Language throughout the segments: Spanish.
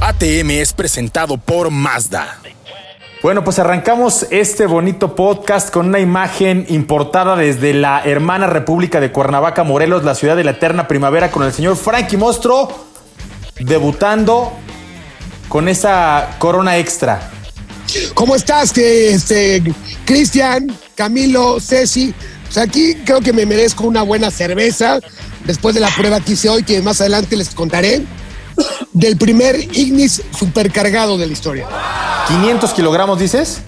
ATM es presentado por Mazda. Bueno, pues arrancamos este bonito podcast con una imagen importada desde la hermana República de Cuernavaca, Morelos, la ciudad de la eterna primavera, con el señor Frankie Mostro debutando con esa corona extra. ¿Cómo estás, este, Cristian, Camilo, Ceci? Pues aquí creo que me merezco una buena cerveza después de la prueba que hice hoy, que más adelante les contaré del primer Ignis supercargado de la historia. 500 kilogramos, dices?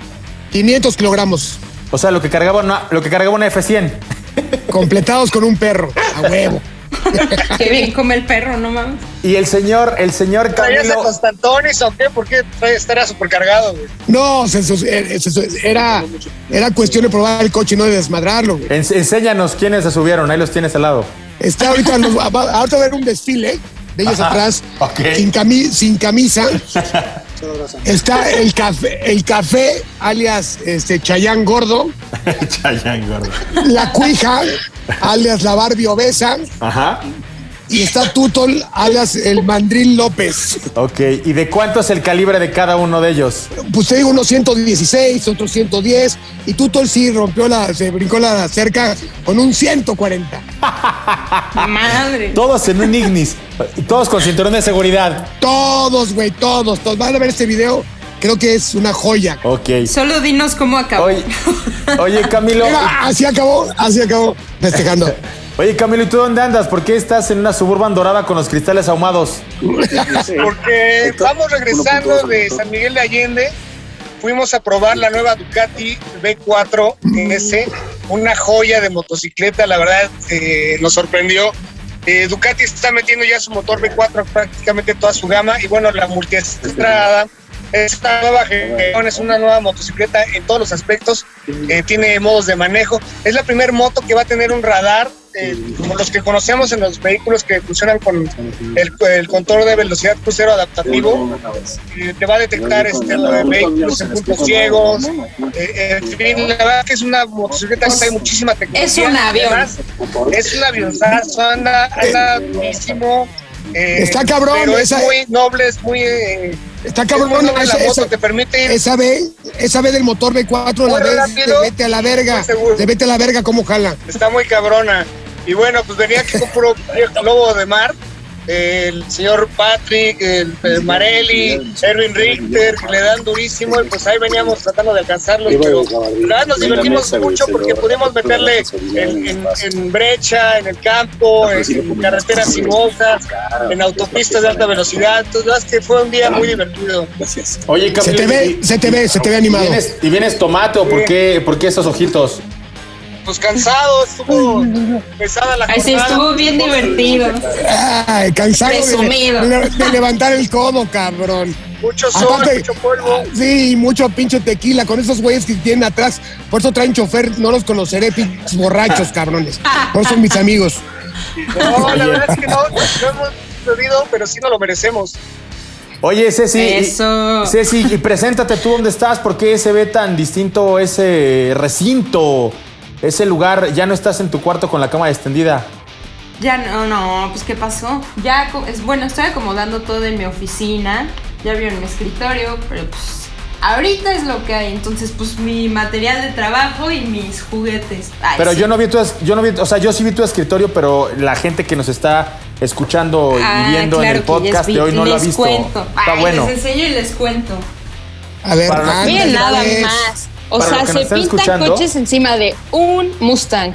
500 kilogramos. O sea, lo que cargaba una, lo que cargaba una F100. Completados con un perro, a huevo. Qué bien come el perro, no mames. Y el señor, el señor ¿Traías a Camilo. Constantones o qué? ¿Por qué estaría supercargado, güey? No, se- se- se- era, era cuestión de probar el coche y no de desmadrarlo. güey. ens- enséñanos quiénes se subieron, ahí los tienes al lado. Está ahorita, los- ahorita va a ver un desfile de ellos Ajá, atrás, ok. sin, cami- sin camisa. Está el café, el café, alias este, Chayán Gordo, Chayán, gordo. la cuija, alias la Barbie obesa, Ajá. Y está Tutol, alias el Mandril López. Ok, ¿y de cuánto es el calibre de cada uno de ellos? Pues te digo unos 116, otros 110, y Tutol sí rompió la, se brincó la cerca con un 140. Madre. Todos en un Ignis, todos con cinturón de seguridad. Todos, güey, todos, todos. Van a ver este video, creo que es una joya. Ok. Solo dinos cómo acabó. Oye, oye, Camilo. Mira, así acabó, así acabó, festejando. Oye, Camilo, ¿y tú dónde andas? ¿Por qué estás en una suburban dorada con los cristales ahumados? Porque vamos regresando de San Miguel de Allende. Fuimos a probar la nueva Ducati B4 S, una joya de motocicleta, la verdad eh, nos sorprendió. Eh, Ducati está metiendo ya su motor B4 en prácticamente toda su gama y bueno, la multiestrada esta nueva generación es una nueva motocicleta en todos los aspectos, eh, tiene modos de manejo, es la primera moto que va a tener un radar eh, como los que conocemos en los vehículos que funcionan con el, el control de velocidad crucero adaptativo, eh, te va a detectar este, los vehículos en puntos ciegos, eh, en fin, la verdad que es una motocicleta que trae muchísima tecnología. Es un avión. Además, es un avionzazo, anda, anda durísimo. Eh, Está cabrón, pero es esa- muy noble, es muy... eh, Está es cabrón, noble esa, la moto, esa- te permite ir esa B, esa B del motor B4, la vez te vete a la verga, te vete a la verga cómo jala. Está muy cabrona. Y bueno, pues venía aquí con puro lobo de mar. El señor Patrick, el, el Marelli, Erwin Richter, que le dan durísimo. Y pues ahí veníamos tratando de alcanzarlos. Pero la verdad nos divertimos mucho porque pudimos meterle en, en- en brecha, en el campo, en, en carreteras sinuosas, en autopistas de alta velocidad. Entonces, la verdad es que fue un día muy divertido. Oye, Se te ve, ¿y- se te ve, se te ve animado. ¿Vienes, ¿Y vienes tomate o por qué, por qué esos ojitos? Pues cansado, estuvo pesada la Ay, sí, jornada. estuvo bien divertido. Ay, cansado de, Presumido. de- de levantar el codo, cabrón. Mucho sol, Aparte- mucho polvo. Sí, mucho pinche tequila con esos güeyes que tienen atrás. Por eso traen chofer, no los conoceré, pinches borrachos, cabrones. Por eso son mis amigos. No, la verdad es que no, no hemos bebido, pero sí nos lo merecemos. Oye, Ceci. y- Eso. Ceci, y preséntate tú dónde estás, ¿por qué se ve tan distinto ese recinto? Ese lugar, ya no estás en tu cuarto con la cama extendida. Ya no, no, pues ¿qué pasó? Ya, es bueno, estoy acomodando todo en mi oficina. Ya vieron mi escritorio, pero pues ahorita es lo que hay. Entonces, pues mi material de trabajo y mis juguetes. Ay, Pero sí. yo no vi tu, yo no vi, o sea, yo sí vi tu escritorio, pero la gente que nos está escuchando Ah, y viendo claro en el podcast vi- de hoy no lo ha les visto. Cuento. Está Ay, bueno. Les enseño y les cuento. A ver, Miren nada más. O Para sea, los que nos se pintan escuchando. coches encima de un Mustang.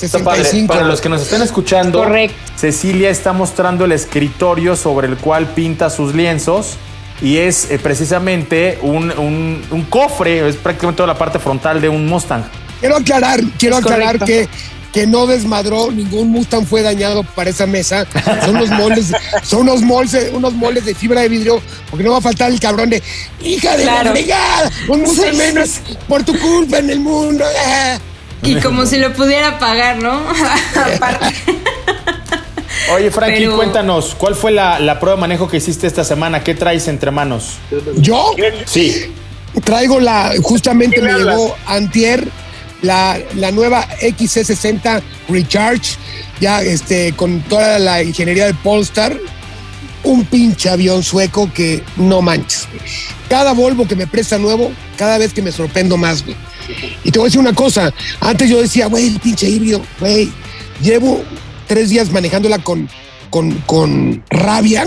Está padre. 65. Para los que nos están escuchando, Correcto. Cecilia está mostrando el escritorio sobre el cual pinta sus lienzos. y es eh, precisamente un, un- un cofre, es prácticamente toda la parte frontal de un Mustang. Quiero aclarar, quiero Es aclarar correcto. que, que no desmadró, ningún Mustang fue dañado para esa mesa. Son unos moldes, son unos moldes, unos moldes de fibra de vidrio, porque no va a faltar el cabrón de hija de Claro. la fregada, un Mustang menos por tu culpa en el mundo. ah". Y como si lo pudiera pagar, ¿no? Aparte. Oye, Frankie, Pero- cuéntanos, ¿cuál fue la, la prueba de manejo que hiciste esta semana? ¿Qué traes entre manos? Yo Sí. traigo la, justamente ¿Qué me me llegó antier la, la nueva XC60 Recharge, ya este, con toda la ingeniería de Polestar, un pinche avión sueco que no manches. Cada Volvo que me presta nuevo, cada vez que me sorprendo más, güey. Y te voy a decir una cosa, antes yo decía, güey, el pinche híbrido, güey, llevo tres días manejándola con, con, con rabia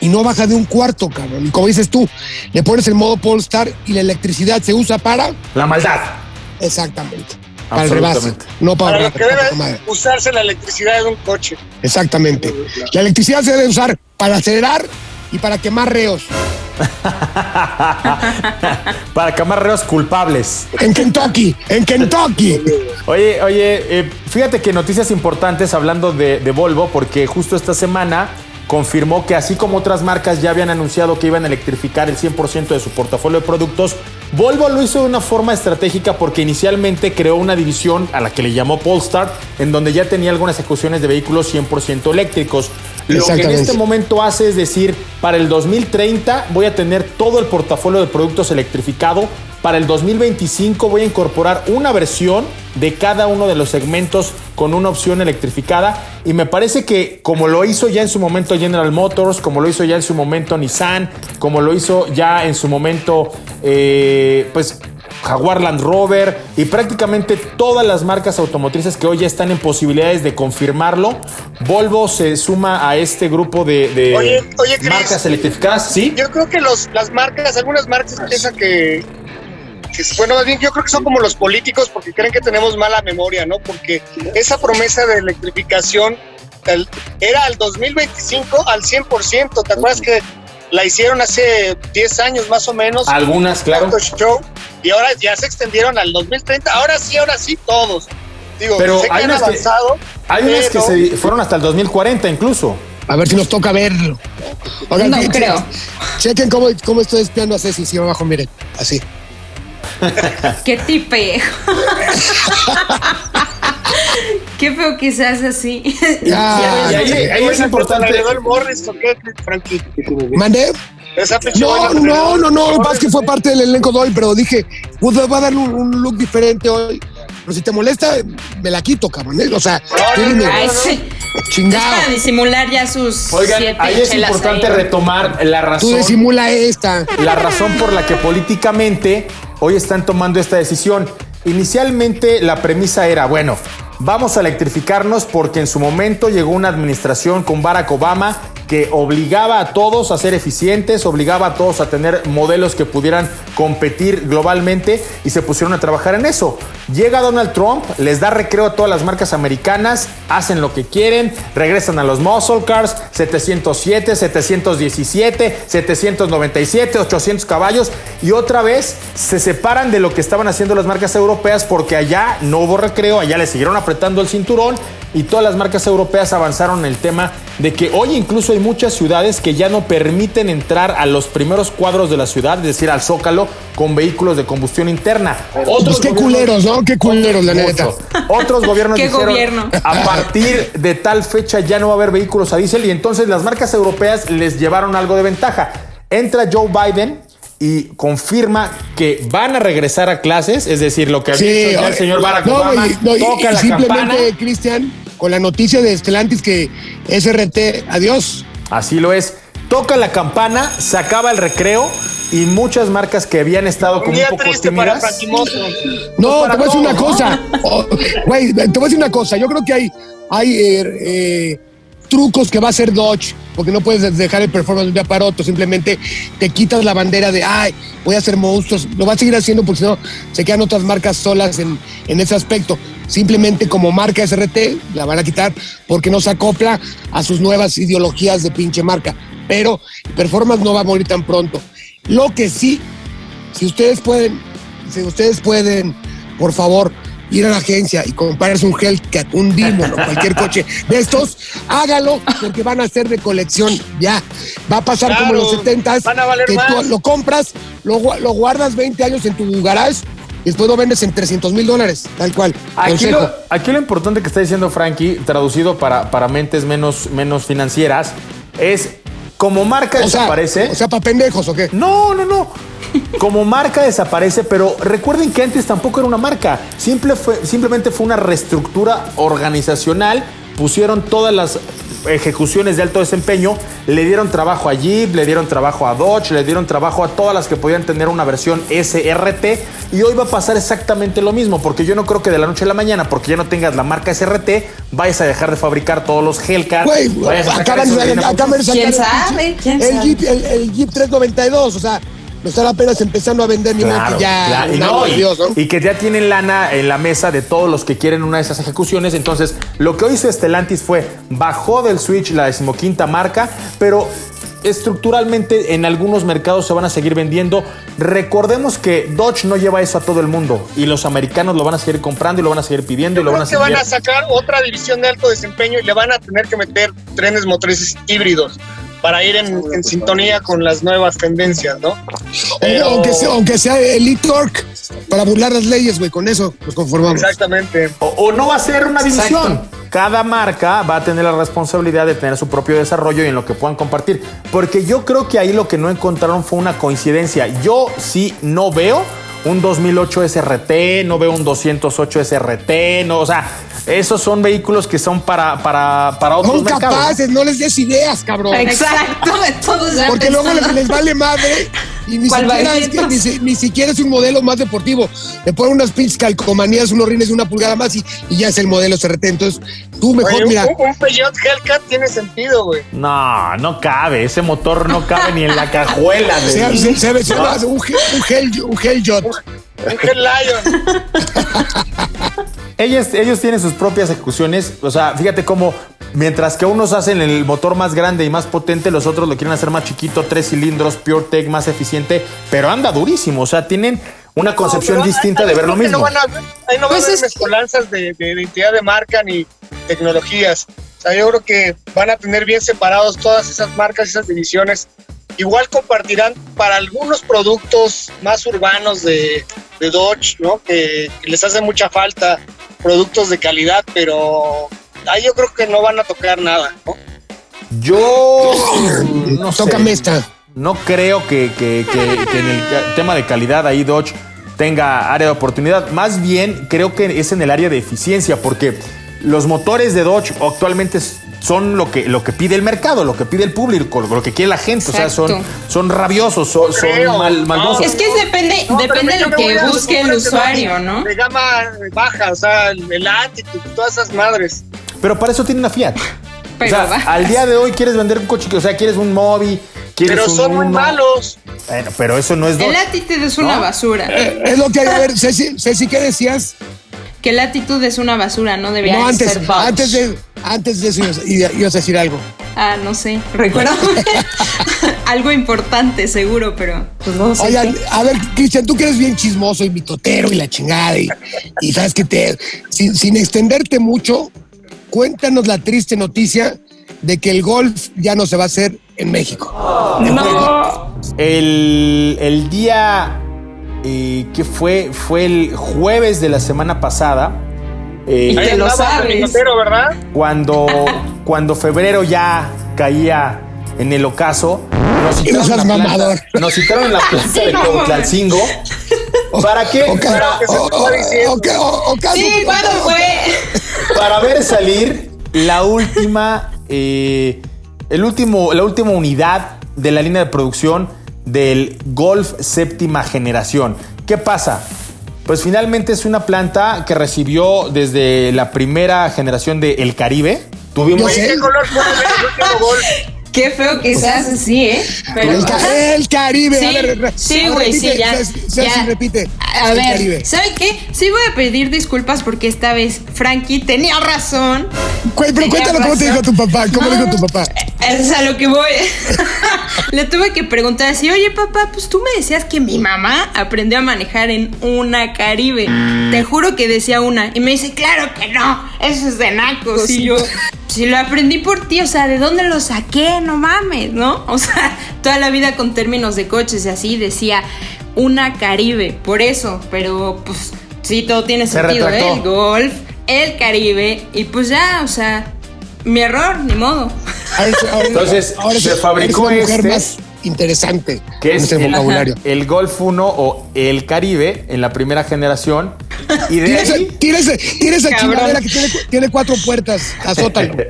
y no baja de un cuarto, cabrón. Y como dices tú, le pones el modo Polestar y la electricidad se usa para La maldad. Exactamente. Para el rebase, no para, Para lo que debe usarse la electricidad de un coche. Exactamente. La electricidad se debe usar para acelerar y para quemar reos. Para camarreros culpables. En Kentucky, en Kentucky. Oye, oye, eh, fíjate que noticias importantes hablando de, de Volvo, porque justo esta semana confirmó que así como otras marcas ya habían anunciado que iban a electrificar el 100% de su portafolio de productos, Volvo lo hizo de una forma estratégica porque inicialmente creó una división a la que le llamó Polestar, en donde ya tenía algunas ejecuciones de vehículos 100% eléctricos. Lo que en este momento hace es decir, para el 2030 voy a tener todo el portafolio de productos electrificado. Para el 2025 voy a incorporar una versión de cada uno de los segmentos con una opción electrificada. Y me parece que como lo hizo ya en su momento General Motors, como lo hizo ya en su momento Nissan, como lo hizo ya en su momento eh, pues Jaguar Land Rover y prácticamente todas las marcas automotrices que hoy ya están en posibilidades de confirmarlo. Volvo se suma a este grupo de, de Oye, oye, Chris. marcas electrificadas, ¿sí? Yo creo que los, las marcas, algunas marcas piensan que, que- bueno, más bien yo creo que son como los políticos porque creen que tenemos mala memoria, ¿no? Porque esa promesa de electrificación el- era al 2025 al 100%. ¿Te acuerdas que la hicieron hace 10 años más o menos? Algunas, claro. Show, y ahora ya se extendieron al 2030. Ahora sí, ahora sí, todos. Digo, Pero sé que hay han unas que- avanzado. Hay unas que pero- se fueron hasta el 2040 incluso. A ver si nos toca verlo. Oigan, No creo. Chequen cómo, cómo estoy espiando a Ceci, si abajo, miren, así. Qué tipe. Qué feo que se hace así. Y ahí, ahí es importante. ¿Le doy el Morris qué, Frankie? ¿Mandé? No, no, no, no, más que fue parte del elenco de hoy, pero dije, pues va a darle un, un look diferente hoy. Pero si te molesta, me la quito, cabrón. ¿eh? O sea, tú dime, Ay, sí. Es chingado. para disimular ya sus Oigan, siete ahí es importante ahí. retomar la Tú razón. disimula esta. la razón por la que políticamente hoy están tomando esta decisión. Inicialmente la premisa era, bueno, vamos a electrificarnos porque en su momento llegó una administración con Barack Obama que obligaba a todos a ser eficientes, obligaba a todos a tener modelos que pudieran competir globalmente y se pusieron a trabajar en eso. Llega Donald Trump, les da recreo a todas las marcas americanas, hacen lo que quieren, regresan a los muscle cars, 707, 717, 797, 800 caballos y otra vez se separan de lo que estaban haciendo las marcas europeas porque allá no hubo recreo, allá le siguieron apretando el cinturón y todas las marcas europeas avanzaron en el tema de que hoy incluso hay muchas ciudades que ya no permiten entrar a los primeros cuadros de la ciudad, es decir, al zócalo con vehículos de combustión interna. Pues qué culeros, ¿no? Qué culeros, la neta. Otros gobiernos ¿Qué dijeron, gobierno? a partir de tal fecha ya no va a haber vehículos a diésel y entonces las marcas europeas les llevaron algo de ventaja. Entra Joe Biden y confirma que van a regresar a clases, es decir, lo que había dicho ya el señor Barack no, Obama, güey, no, y- toca y la simplemente. Cristian, con la noticia de Estelantis que SRT, adiós. Así lo es. Toca la campana, se acaba el recreo y muchas marcas que habían estado como un poco para tímidas. Frankie Mosso. No, para te voy a decir una cosa. Oh, Güey, te voy a decir una cosa. Yo creo que hay, hay eh, eh, trucos que va a hacer Dodge, porque no puedes dejar el performance de un día para otro. Simplemente te quitas la bandera de, ay, voy a hacer monstruos. Lo va a seguir haciendo porque si no se quedan otras marcas solas en, en ese aspecto. simplemente como marca SRT, la van a quitar porque no se acopla a sus nuevas ideologías de pinche marca. Pero Performance no va a morir tan pronto. Lo que sí, si ustedes pueden, si ustedes pueden, por favor, ir a la agencia y comprarse un Hellcat, un Demon o cualquier coche de estos, hágalo porque van a ser de colección ya. Va a pasar como en los Claro, 70 van a valer que tú más. lo compras, lo, gua- lo guardas 20 años en tu garage y después lo vendes en 300 mil dólares, tal cual. Aquí lo, aquí lo importante que está diciendo Frankie, traducido para, para mentes menos, menos financieras, es como marca o sea, desaparece. o sea, para pendejos o qué. No, no, no. Como marca desaparece, pero recuerden que antes tampoco era una marca. Simple fue, simplemente fue una reestructura organizacional. Pusieron todas las ejecuciones de alto desempeño, le dieron trabajo a Jeep, le dieron trabajo a Dodge, le dieron trabajo a todas las que podían tener una versión SRT. Y hoy va a pasar exactamente lo mismo, porque yo no creo que de la noche a la mañana, porque ya no tengas la marca SRT, vayas a dejar de fabricar todos los Hellcat. Güey, acaban, de- Dynamo- acaban de sacar ¿Quién el sabe? pinche- ¿Quién el sabe? Jeep, el, el Jeep 392, o sea, lo están apenas empezando a vender ni más Claro, que ya. claro. Y, un no, amor de y- Dios, ¿no? y que ya tienen lana en la mesa de todos los que quieren una de esas ejecuciones. Entonces, lo que hizo Stellantis fue bajó del Switch la decimoquinta marca, pero estructuralmente en algunos mercados se van a seguir vendiendo. Recordemos que Dodge no lleva eso a todo el mundo y los americanos lo van a seguir comprando y lo van a seguir pidiendo y lo Creo van a que van a sacar otra división de alto desempeño y le van a tener que meter trenes motrices híbridos para ir en, en sintonía con las nuevas tendencias, ¿no? Pero- Aunque, sea, aunque sea Elite para burlar las leyes, güey, con eso nos conformamos. Exactamente. O, o no va a ser una división. Exacto. Cada marca va a tener la responsabilidad de tener su propio desarrollo y en lo que puedan compartir. Porque yo creo que ahí lo que no encontraron fue una coincidencia. Yo sí no veo un 2008 SRT, no veo un 208 SRT, no, o sea, esos son vehículos que son para, para, para otros Son mercados. ¿no? capaces, no les des ideas, cabrón. Exacto, todos ya Porque luego les, les vale madre y ni ¿Cuál siquiera, es que, ni, si- ni siquiera es un modelo más deportivo. Le ponen unas pinches calcomanías, unos rines de una pulgada más y, y ya es el modelo CRT. Entonces, tú mejor, Oye, mira, un, un Peugeot Hellcat tiene sentido, güey. No, no cabe. Ese motor no cabe ni en la cajuela. de- se, se- se- un, Hell- un, Hell- un Hellyacht. Un Hell Lion. Ellos, ellos tienen sus propias ejecuciones. O sea, fíjate cómo, mientras que unos hacen el motor más grande y más potente, los otros lo quieren hacer más chiquito, tres cilindros, PureTech, más eficiente, pero anda durísimo. O sea, tienen una concepción No, distinta de ver lo mismo. No van a, ahí no va Pues a haber es- mezcolanzas de, de identidad de marca ni tecnologías. O sea, yo creo que van a tener bien separados todas esas marcas, esas divisiones. Igual compartirán para algunos productos más urbanos de, de Dodge, ¿no? Que, que les hace mucha falta productos de calidad, pero ahí yo creo que no van a tocar nada, ¿no? Yo no sé. Tócame esta. No creo que, que- que- que en el tema de calidad ahí Dodge tenga área de oportunidad. Más bien creo que es en el área de eficiencia, porque los motores de Dodge actualmente son lo que, lo que pide el mercado, lo que pide el público, lo que quiere la gente. O sea, son, Exacto. son rabiosos, son, son mal- maldosos. Es que depende, No, depende de lo que busque el de usuario, ¿no? De gama baja, o sea, el, el Attitude, todas esas madres. Pero para eso tiene una Fiat. Pero o sea, al día de hoy quieres vender un coche, o sea, quieres un Mobi, quieres Pero un son muy malos. Bueno, pero eso no es El Dodge. Attitude es una ¿No? basura. Es lo que hay. A ver, Ceci, Ceci, ¿qué decías? Que el Attitude es una basura, no debería No, antes, ser Dodge. antes, de, antes de eso ibas- a decir algo. Ah, no sé. Recuerdo algo importante, seguro, pero pues no sé. Oigan, a ver, Cristian, tú que eres bien chismoso y mitotero y la chingada y, y sabes que te, sin, sin extenderte mucho, cuéntanos la triste noticia de que el golf ya no se va a hacer en México. El, el día eh, que fue, fue el jueves de la semana pasada, eh, Y lo sabes. cuando, cuando febrero ya caía en el ocaso, nos no citaron, la mamador. planta, nos citaron en la planta Sí, de Cuautlalcingo. ¿Para qué? Para, para ver salir la última, eh, el último, la última unidad de la línea de producción del Golf séptima generación. ¿Qué pasa? Pues finalmente es una planta que recibió desde la primera generación de El Caribe. Tuvimos. ¿Qué color fue el último gol? Qué feo así, ¿eh? Pero, El, ca- el Caribe. Sí, a ver, güey, sí, ya. Ceci, Ceci, ya. repite. A El ver, Caribe. ¿saben qué? Sí voy a pedir disculpas porque esta vez Frankie tenía razón. Cu- Pero Tenía cuéntalo cómo te dijo tu papá. ¿Cómo No, dijo tu papá? Es a lo que voy. Le tuve que preguntar así, oye papá, pues tú me decías que mi mamá aprendió a manejar en una Caribe. Te juro que decía una. Y me dice, claro que no, eso es de nacos. Y yo, si lo aprendí por ti, o sea, ¿de dónde lo saqué? No mames, ¿no? O sea, toda la vida con términos de coches y así decía una Caribe, por eso. Pero pues sí, todo tiene Se sentido, ¿eh? retractó. El golf, el Caribe. Y pues ya, o sea, mi error, ni modo. Ahora, ahora- Entonces, ahora se fabricó una mujer este, más interesante que en es ese el, vocabulario. el Golf 1 o el Caribe en la primera generación. Y de Tienes, ahí, tienes, tienes Cabrón. chingadera que tiene, tiene cuatro puertas. Azótalo.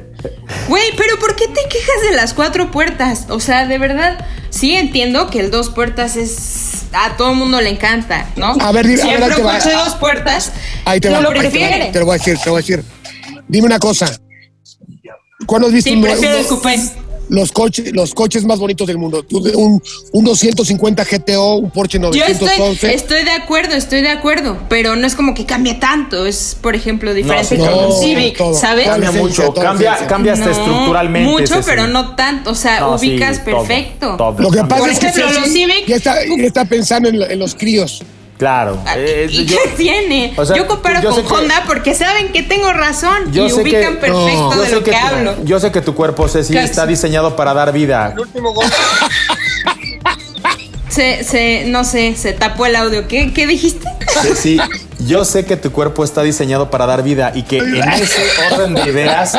Güey, pero ¿por qué te quejas de las cuatro puertas? O sea, de verdad, sí entiendo que el dos puertas es. A todo el mundo le encanta, ¿no? A ver, dime, a ver, Siempre ahí te va. dos puertas. Ahí te no va. lo ahí te va, prefiere. Te lo voy a decir, te lo voy a decir. Dime una cosa. ¿Cuándo has visto Sí, un- prefiero un- el coupé. los coches, los coches más bonitos del mundo? Un, un 250 GTO, un Porsche Yo 911. estoy, estoy de acuerdo, estoy de acuerdo, pero no es como que cambie tanto. Es, por ejemplo, diferente sí, con no, un Civic, todo. ¿sabes? cambia mucho, cambia, cambia hasta No, estructuralmente. Mucho, pero no tanto. O sea, No, sí, ubicas todo, perfecto. todo Lo que cambia. pasa Por es que ejemplo, los Civic- ya está, ya está pensando en los críos. Claro. Ah, eh, ¿Y yo- qué tiene? o sea, yo comparo yo con que- Honda porque saben que tengo razón Yo y sé ubican que- perfecto yo de lo que, tu- hablo. Yo sé que tu cuerpo, Ceci, Casi. está diseñado para dar vida. El último gol. Se, se, no sé, se tapó el audio. ¿Qué, qué dijiste? Ceci, yo sé que tu cuerpo está diseñado para dar vida y que en ese orden de ideas,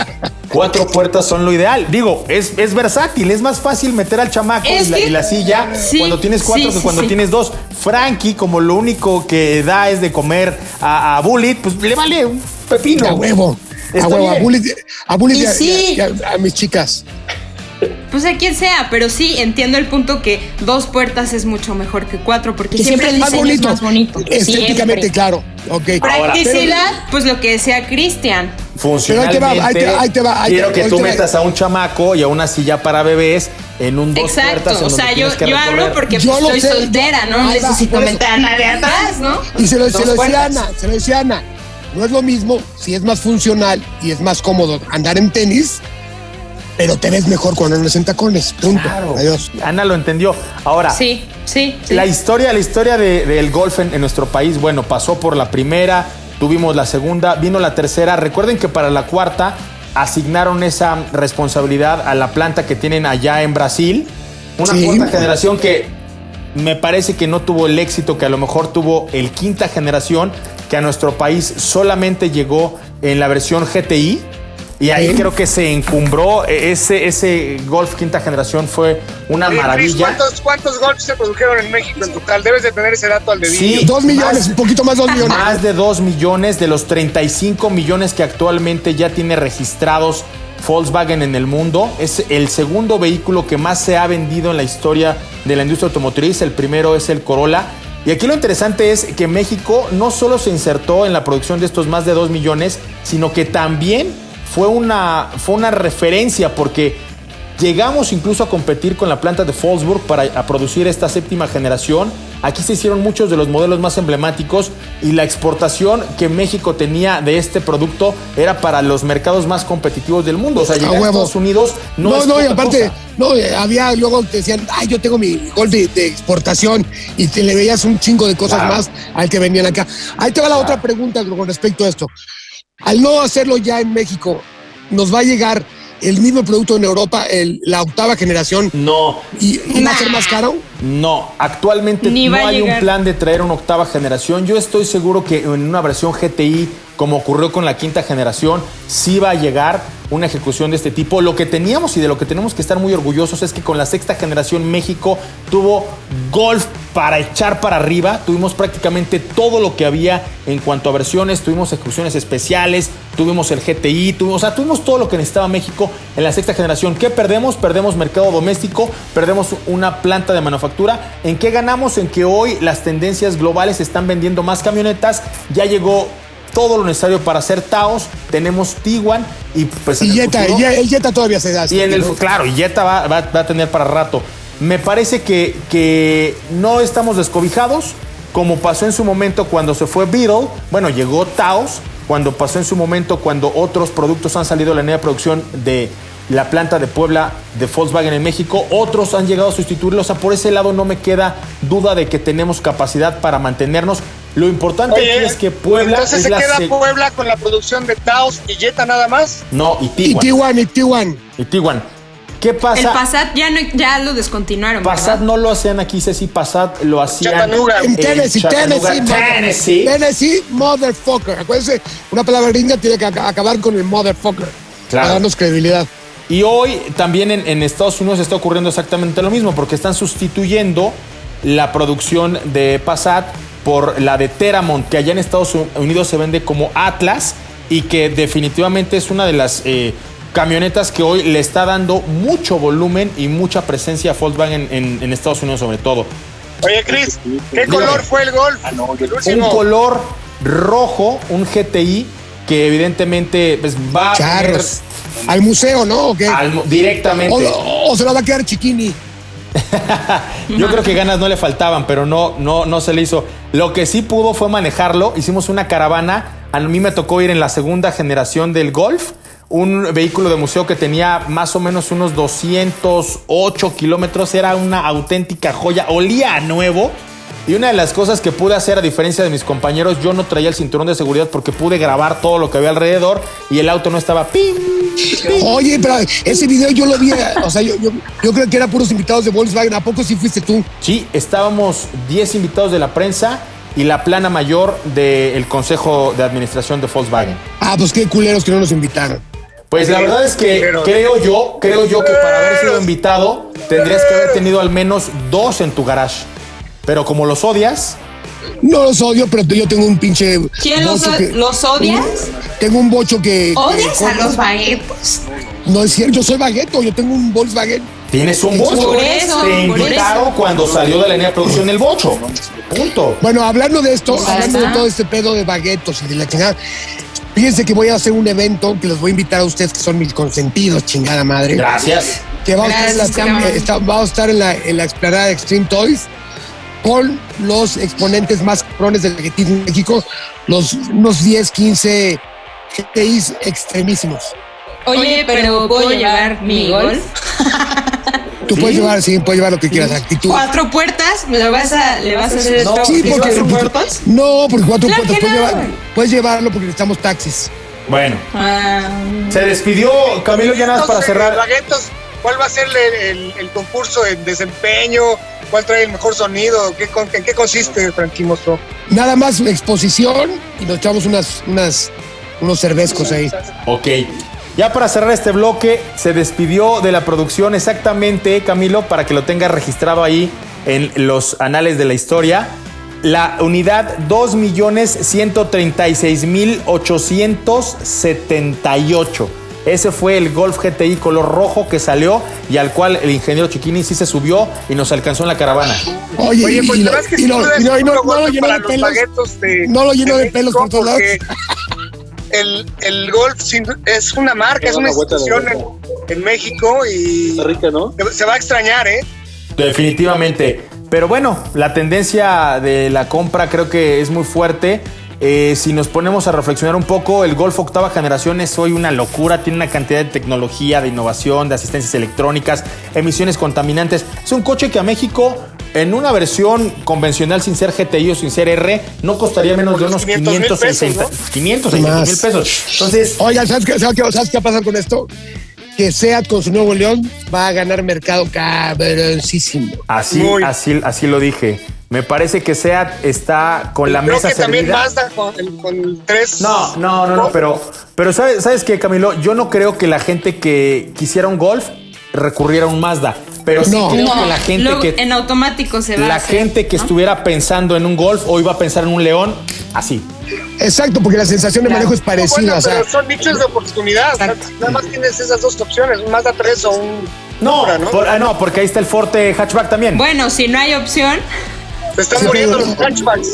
cuatro puertas son lo ideal. Digo, es, es versátil, es más fácil meter al chamaco y la, que- y la silla Sí, cuando tienes cuatro sí, que sí, cuando sí. tienes dos. Frankie, como lo único que da es de comer a, a Bullet, pues le vale un pepino. A huevo. Está a huevo. A bien. Bullet, a, Bullet Y y a- sí. y a- y a- a mis chicas. Pues a quien sea, pero sí entiendo el punto que dos puertas es mucho mejor que cuatro porque Que siempre el más diseño es bonito. más bonito. Estéticamente, Siempre. claro. Ok. Practicidad, pues lo que decía Cristian. Funcionalmente, Pero ahí te va, ahí te va, ahí te va, ahí quiero te- que tú metas a un chamaco y a una silla para bebés en un dos Exacto, o sea, yo, yo hablo porque Yo pues, soy sé. soltera, ¿no? Ahí va, Necesito meter a nadie atrás, ¿no? Y se lo, se Dos lo decía. Ana, se lo decía Ana. No es lo mismo si es más funcional y es más cómodo andar en tenis, pero te ves mejor cuando andas en tacones. Punto. Claro. Adiós. Ana lo entendió. Ahora, Sí, sí, sí. La historia, la historia de- del golf en, en nuestro país, bueno, pasó por la primera, tuvimos la segunda, vino la tercera. Recuerden que para la cuarta asignaron esa responsabilidad a la planta que tienen allá en Brasil. Una Sí. cuarta generación que me parece que no tuvo el éxito que a lo mejor tuvo el quinta generación, que a nuestro país solamente llegó en la versión GTI. Y ahí Sí. creo que se encumbró. E- Ese, ese Golf quinta generación fue una Oye, Chris, maravilla. ¿cuántos, ¿Cuántos golpes se produjeron en México en total? Debes de tener ese dato al dedillo. Sí. Dos millones, Más- un poquito más dos millones. Más de 2 millones de los 35 millones que actualmente ya tiene registrados Volkswagen en el mundo. Es el segundo vehículo que más se ha vendido en la historia de la industria automotriz. El primero es el Corolla. Y aquí lo interesante es que México no solo se insertó en la producción de estos más de 2 millones, sino que también fue una, fue una referencia porque Llegamos incluso a competir con la planta de Wolfsburg para a producir esta séptima generación. Aquí se hicieron muchos de los modelos más emblemáticos y la exportación que México tenía de este producto era para los mercados más competitivos del mundo. O sea, llegar a. Estados Unidos no, No, es no, y aparte, cosa. no, eh, había, luego te decían, ay, yo tengo mi gol de, de exportación y te le veías un chingo de cosas Claro. más al que venían acá. Ahí te va la otra pregunta con respecto a esto. Al no hacerlo ya en México, ¿nos va a llegar el mismo producto en Europa, el- la octava generación, No, y, y va a ser más caro? No, actualmente Ni no hay un plan de traer una octava generación. Yo estoy seguro que en una versión GTI, como ocurrió con la quinta generación, sí va a llegar una ejecución de este tipo. Lo que teníamos y de lo que tenemos que estar muy orgullosos es que con la sexta generación México tuvo golf para echar para arriba. Tuvimos prácticamente todo lo que había en cuanto a versiones. Tuvimos ejecuciones especiales, tuvimos el GTI, tuvimos, o sea, tuvimos todo lo que necesitaba México en la sexta generación. ¿Qué perdemos? Perdemos mercado doméstico, perdemos una planta de manufactura. ¿En qué ganamos? En que hoy las tendencias globales están vendiendo más camionetas. Ya llegó todo lo necesario para hacer Taos. Tenemos Tiguan y pues Y el Jetta, futuro- y el Jetta todavía se da. y en el, ¿no? claro, y Jetta va, va- va a tener para rato. Me parece que, que no estamos descobijados, como pasó en su momento cuando se fue Beetle. Bueno, llegó Taos, cuando pasó en su momento cuando otros productos han salido de la línea de producción de la planta de Puebla de Volkswagen en México. Otros han llegado a sustituirlos. O sea, por ese lado no me queda duda de que tenemos capacidad para mantenernos. Lo importante aquí es que Puebla entonces es se la queda se- Puebla con la producción de Taos y Jetta nada más. No, y Y Tiguan. Tijuana, y Tijuana. Y Tiguan. ¿Qué pasa? El Passat ya, no, ya lo descontinuaron. Passat ¿verdad? no lo hacían aquí, Ceci Passat lo hacían Chattanooga. En en Tennessee, Chattanooga, Tennessee, Tennessee. Tennessee, motherfucker. Acuérdense, una palabra gringa tiene que ac- acabar con el motherfucker. Claro. Para darnos credibilidad. Y hoy también en, en Estados Unidos está ocurriendo exactamente lo mismo, porque están sustituyendo la producción de Passat por la de Teramont, que allá en Estados Unidos se vende como Atlas y que definitivamente es una de las eh, camionetas que hoy le está dando mucho volumen y mucha presencia a Volkswagen en, en Estados Unidos sobre todo. Oye, Chris, ¿qué color fue el Golf? el un color rojo, un GTI que evidentemente pues, va Charros. Al museo, ¿no? ¿O qué? a ver al- directamente. O, o se la va a quedar chiquini. Yo creo que ganas no le faltaban, pero no, no, no se le hizo. Lo que sí pudo fue manejarlo. Hicimos una caravana. A mí me tocó ir en la segunda generación del Golf. Un vehículo de museo que tenía más o menos unos 208 kilómetros. Era una auténtica joya. Olía a nuevo. Y una de las cosas que pude hacer, a diferencia de mis compañeros, yo no traía el cinturón de seguridad porque pude grabar todo lo que había alrededor y el auto no estaba pim, pim. Oye, pero ese video yo lo vi. O sea, yo, yo, yo creo que eran puros invitados de Volkswagen. ¿A poco sí fuiste tú? Sí, estábamos 10 invitados de la prensa y la plana mayor del Consejo de Administración de Volkswagen. Ah, pues qué culeros que no nos invitaron. Pues la verdad es que creo yo, creo yo que para haber sido invitado tendrías que haber tenido al menos dos en tu garage. Pero como los odias, No los odio, pero yo tengo un pinche. ¿Quién los, que- los odias? Tengo un bocho que. ¿Odias que- a los baguetos? No es cierto, yo soy bagueto, yo tengo un Volkswagen. tienes un bocho. Por eso, Te por invitaron cuando salió de la línea de producción el bocho. Punto. Bueno, hablando de esto, Pues hablando de todo este pedo de baguetos y de la chingada, fíjense que voy a hacer un evento que los voy a invitar a ustedes que son mis consentidos, chingada madre. Gracias. Que va a estar, en la, Gracias, está- a estar en la, en la explanada de Extreme Toys con los exponentes más cabrones del en México, los unos 10, 15 GTIs extremísimos. Oye, pero ¿puedo llevar mi golf? Tú puedes llevar, sí, puedes llevar lo que quieras, actitud. ¿Cuatro puertas? ¿Me lo vas a, le vas a hacer No, esto? Sí, porque ¿Cuatro puertas? no, porque cuatro Claro puertas puedes, no. llevar- puedes llevarlo porque necesitamos taxis. Bueno, Ah, se despidió Camilo Llanas para cerrar. ¿cuál va a ser el, el- el concurso de desempeño? ¿Cuál trae el mejor sonido? ¿Qué, con- ¿En qué consiste, Frankie? Nada más exposición y nos echamos unas, unas, unos cervezcos ahí. Ok. Ya para cerrar este bloque, se despidió de la producción exactamente, Camilo, para que lo tengas registrado ahí en los anales de la historia. La unidad 2.136.878. Ese fue el Golf GTI color rojo que salió y al cual el ingeniero Chiquini sí se subió y nos alcanzó en la caravana. Oye, Oye, pues y la lo- verdad es que y no, y no- puro no lo llenó de los pelos. de- No lo llenó de pelos por todos lados. El, el golf es una marca, es una institución en, en México y rica, ¿no? se va a extrañar, ¿eh? Definitivamente. Pero bueno, la tendencia de la compra creo que es muy fuerte. Eh, si nos ponemos a reflexionar un poco, el Golf octava generación es hoy una locura, tiene una cantidad de tecnología, de innovación, de asistencias electrónicas, emisiones contaminantes. Es un coche que a México, en una versión convencional sin ser GTI o sin ser R, no costaría menos de unos 500,000 560 pesos, 560 mil Más. pesos. Entonces, Oigan, ¿sabes qué, sabes, qué, sabes qué va a pasar con esto? Que SEAT con su nuevo León va a ganar mercado cabroncísimo. así, así, así lo dije. Me parece que SEAT está con la Creo mesa que también servida. Mazda con, con tres. No, no, no, no, pero, pero ¿sabes, ¿sabes qué, Camilo? Yo no creo que la gente que quisiera un Golf recurriera a un Mazda. Pero sí No. creo No, que la gente luego que en automático se va la hacer, gente que ¿no? estuviera pensando en un Golf o iba a pensar en un León, así. Exacto, porque la sensación de manejo es parecida. Bueno, o sea, pero son nichos de oportunidad. nada más tienes esas dos opciones, un Mazda 3 o un No, ¿no? por- ah, no, porque ahí está el Forte hatchback también. Bueno, si no hay opción, Se están Sí, muriendo pero- los hatchbacks.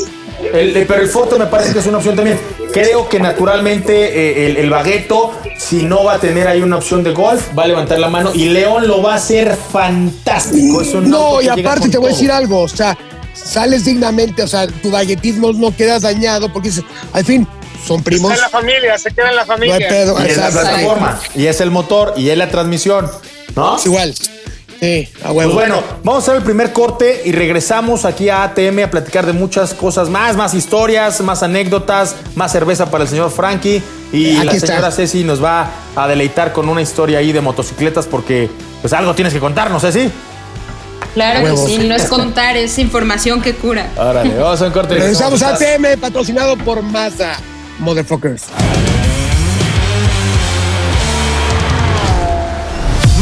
El- el- pero el Forte me parece que es una opción también. Creo que naturalmente eh, el, el Bagueto, si no va a tener ahí una opción de golf, va a levantar la mano y León lo va a hacer fantástico. Es un No, y aparte te voy a decir algo, o sea, sales dignamente, o sea, tu baguetismo no quedas dañado porque dices, al fin, son primos. Está en la familia, se queda en la No hay familia. pedo. Y es la plataforma, y es el motor, y es la transmisión, ¿no? Es igual. Sí, a Pues huevo. bueno, vamos a hacer el primer corte y regresamos aquí a ATM a platicar de muchas cosas más, más historias, más anécdotas, más cerveza para el señor Frankie y Aquí la está. señora Ceci nos va a deleitar con una historia ahí de motocicletas porque pues algo tienes que contarnos, Ceci. Claro que sí, no es contar, es información que cura. Órale, vamos a un corte. Regresamos a. ATM, patrocinado por Mazda, motherfuckers.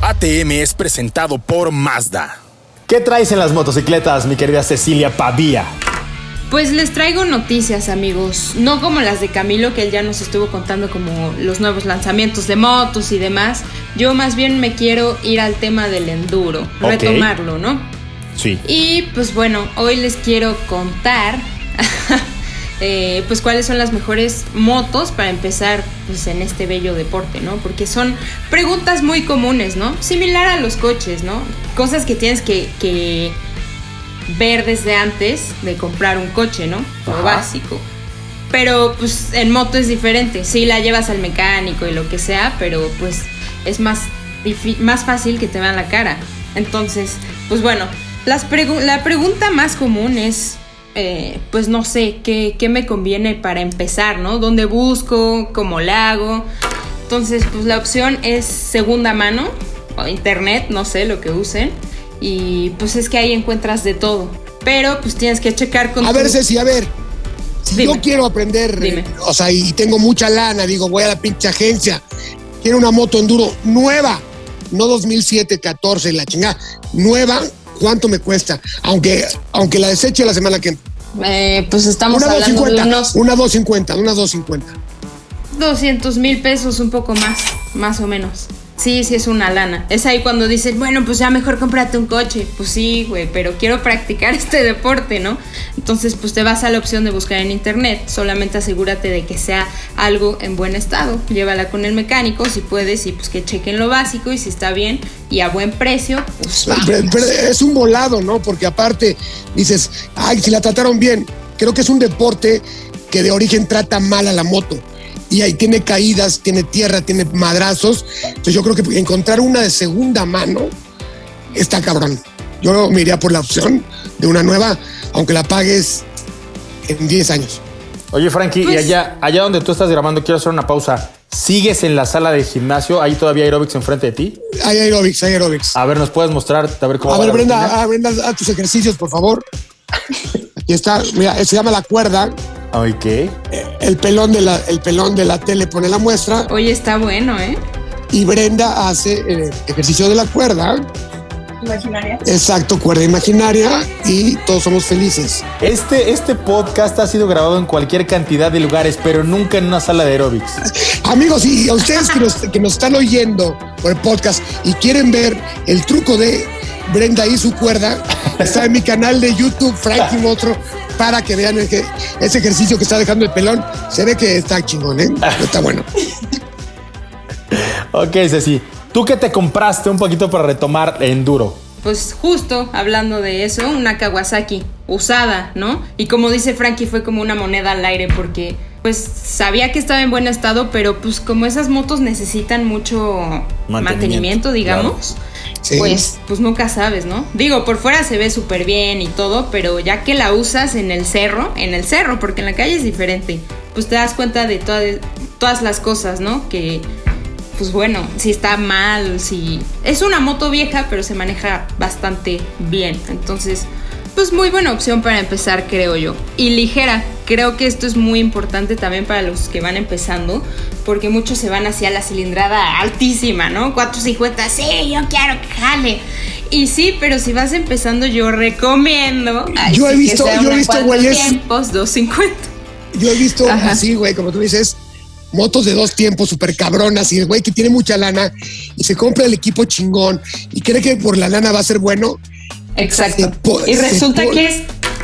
ATM es presentado por Mazda. ¿Qué traes en las motocicletas, mi querida Cecilia Pavía? Pues les traigo noticias, amigos. No como las de Camilo, que él ya nos estuvo contando como los nuevos lanzamientos de motos y demás. Yo más bien me quiero ir al tema del enduro, retomarlo, ¿no? Sí. Y pues bueno, hoy les quiero contar eh, pues cuáles son las mejores motos para empezar pues en este bello deporte, ¿no? Porque son preguntas muy comunes, ¿no? Similar a los coches, ¿no? Cosas que tienes que, que ver desde antes de comprar un coche, ¿no? Lo básico. Pero pues en moto es diferente. Sí, la llevas al mecánico y lo que sea, pero pues es más, más fácil que te vean la cara. Entonces, pues bueno, las pregu- la pregunta más común es, eh, pues no sé, ¿qué, ¿qué me conviene para empezar, no? ¿Dónde busco? ¿Cómo le hago? Entonces, pues la opción es segunda mano o internet, no sé lo que usen. Y pues es que ahí encuentras de todo. Pero pues tienes que checar con A tu- ver, Ceci, a ver. Si Dime. yo quiero aprender, Dime. o sea, y tengo mucha lana, digo, voy a la pinche agencia, quiero una moto enduro nueva, no 2007, 14, la chingada, nueva, ¿cuánto me cuesta? Aunque, aunque la deseche la semana que Eh, pues estamos Una hablando de 250, unos una 250, una 250. 200 mil pesos, un poco más, más o menos. Sí, sí es una lana. Es ahí cuando dices, bueno, pues ya mejor cómprate un coche. Pues sí, güey, pero quiero practicar este deporte, ¿no? Entonces, pues te vas a la opción de buscar en internet. Solamente asegúrate de que sea algo en buen estado. Llévala con el mecánico si puedes y pues que chequen lo básico y si está bien y a buen precio, pues Pero- vamos. pero es un volado, ¿no? Porque aparte dices, ay, si la trataron bien. Creo que es un deporte que de origen trata mal a la moto. Y ahí tiene caídas, tiene tierra, tiene madrazos. Entonces yo creo que encontrar una de segunda mano está cabrón. Yo me iría por la opción de una nueva, aunque la pagues en 10 años. Oye, Frankie, y Pues- allá, allá donde tú estás grabando, quiero hacer una pausa. ¿Sigues en la sala de gimnasio? ¿Ahí todavía hay aerobics enfrente de ti? Hay aerobics, hay aerobics. A ver, ¿nos puedes mostrar? A ver cómo A va ver, Brenda, a Brenda, haz tus ejercicios, por favor. Aquí está, mira, se llama la cuerda. Ok. El pelón de la, el pelón de la tele pone la muestra Oye, está bueno, ¿eh? y Brenda hace el ejercicio de la cuerda. Imaginaria. Exacto, cuerda imaginaria y todos somos felices. Este, este podcast ha sido grabado en cualquier cantidad de lugares, pero nunca en una sala de aerobics. Amigos, y a ustedes que nos, que nos están oyendo por el podcast y quieren ver el truco de Brenda y su cuerda, está en mi canal de YouTube, Frankie Motro, para que vean ese ejercicio que está dejando el pelón. Se ve que está chingón, ¿eh? Está bueno. Ok, Ceci. ¿Tú qué te compraste un poquito para retomar enduro? Pues justo hablando de eso, una Kawasaki usada, ¿no? Y como dice Frankie, fue como una moneda al aire porque pues sabía que estaba en buen estado, pero pues como esas motos necesitan mucho mantenimiento, digamos, Pues pues nunca sabes, ¿no? Digo, por fuera se ve súper bien y todo, pero ya que la usas en el cerro, en el cerro, porque en la calle es diferente, pues te das cuenta de toda- todas las cosas, ¿no? Que pues bueno, si está mal, si es una moto vieja, pero se maneja bastante bien. Entonces, pues muy buena opción para empezar, creo yo. Y ligera. Creo que esto es muy importante también para los que van empezando, porque muchos se van hacia la cilindrada altísima, ¿no? 450, sí, yo quiero que jale. Y sí, pero si vas empezando, yo recomiendo. Yo he visto- yo he visto güeyes- tiempos, 250. Yo he visto Ajá. así, güey, como tú dices, motos de dos tiempos súper cabronas y el güey que tiene mucha lana y se compra el equipo chingón y cree que por la lana va a ser bueno. Exacto. Y resulta que es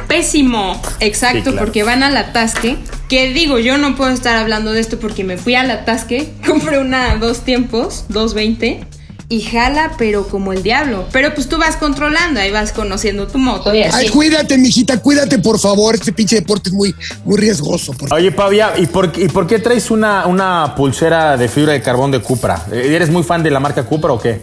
pésimo. Exacto, Sí, claro. porque van al atasque. Que digo, yo no puedo estar hablando de esto porque me fui al atasque, compré una dos tiempos, 220. Y jala, pero como el diablo. Pero pues tú vas controlando, ahí vas conociendo tu moto y así. Ay, cuídate, mijita, cuídate, por favor. Este pinche deporte es muy, muy riesgoso. por- Oye, Pavia, ¿y por, ¿y por qué traes una, una pulsera de fibra de carbón de Cupra? Eh, ¿Eres muy fan de la marca Cupra o qué?